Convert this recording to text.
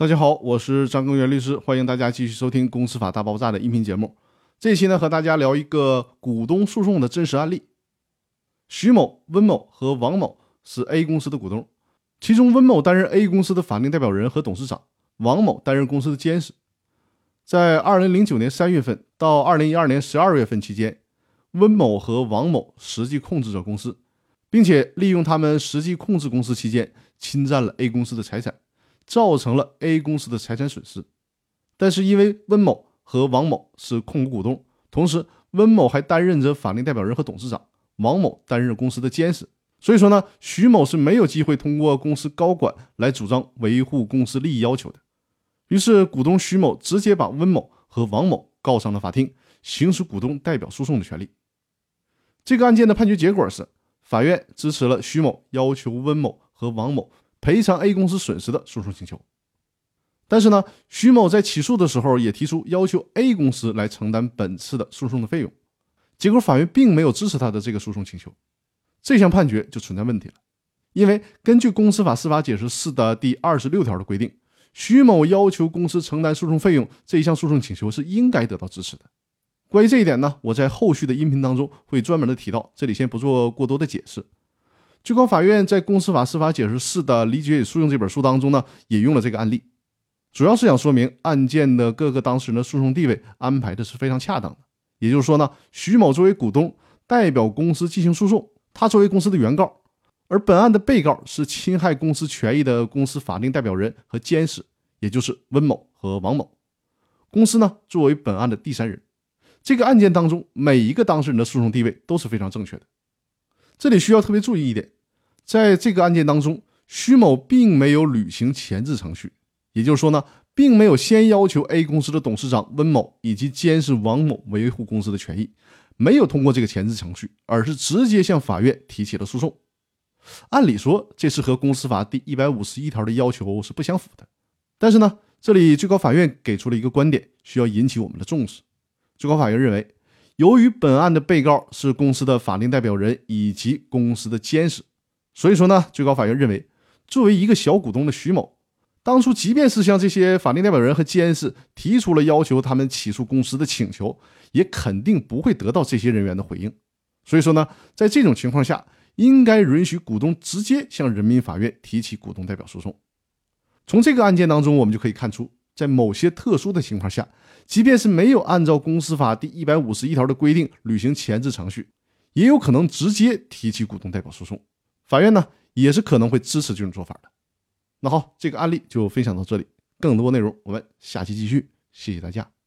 大家好，我是张根源律师，欢迎大家继续收听《公司法大爆炸》的音频节目。这期呢，和大家聊一个股东诉讼的真实案例。徐某、温某和王某是 A 公司的股东，其中温某担任 A 公司的法定代表人和董事长，王某担任公司的监事。在2009年3月份到2012年12月份期间，温某和王某实际控制着公司，并且利用他们实际控制公司期间，侵占了 A 公司的财产。造成了 A 公司的财产损失，但是因为温某和王某是控股股东，同时温某还担任着法定代表人和董事长，王某担任公司的监事，所以说呢，徐某是没有机会通过公司高管来主张维护公司利益要求的。于是，股东徐某直接把温某和王某告上了法庭，行使股东代表诉讼的权利。这个案件的判决结果是，法院支持了徐某要求温某和王某。赔偿 A 公司损失的诉讼请求，但是呢，徐某在起诉的时候也提出要求 A 公司来承担本次的诉讼的费用，结果法院并没有支持他的这个诉讼请求，这项判决就存在问题了。因为根据《公司法司法解释四》的第二十六条的规定，徐某要求公司承担诉讼费用这一项诉讼请求是应该得到支持的。关于这一点呢，我在后续的音频当中会专门的提到，这里先不做过多的解释。最高法院在《公司法司法解释四》的《理解与诉讼》这本书当中呢，引用了这个案例，主要是想说明案件的各个当事人的诉讼地位安排的是非常恰当的。也就是说呢，徐某作为股东代表公司进行诉讼，他作为公司的原告，而本案的被告是侵害公司权益的公司法定代表人和监事，也就是温某和王某。公司呢作为本案的第三人，这个案件当中每一个当事人的诉讼地位都是非常正确的。这里需要特别注意一点，在这个案件当中，徐某并没有履行前置程序，也就是说呢，并没有先要求 A 公司的董事长温某以及监事王某维护公司的权益，没有通过这个前置程序，而是直接向法院提起了诉讼。按理说，这是和公司法第一百五十一条的要求是不相符的。但是呢，这里最高法院给出了一个观点，需要引起我们的重视。最高法院认为。由于本案的被告是公司的法定代表人以及公司的监事，所以说呢，最高法院认为，作为一个小股东的徐某，当初即便是向这些法定代表人和监事提出了要求他们起诉公司的请求，也肯定不会得到这些人员的回应。所以说呢，在这种情况下，应该允许股东直接向人民法院提起股东代表诉讼。从这个案件当中，我们就可以看出。在某些特殊的情况下，即便是没有按照公司法第一百五十一条的规定履行前置程序，也有可能直接提起股东代表诉讼。法院呢，也是可能会支持这种做法的。那好，这个案例就分享到这里，更多内容我们下期继续。谢谢大家。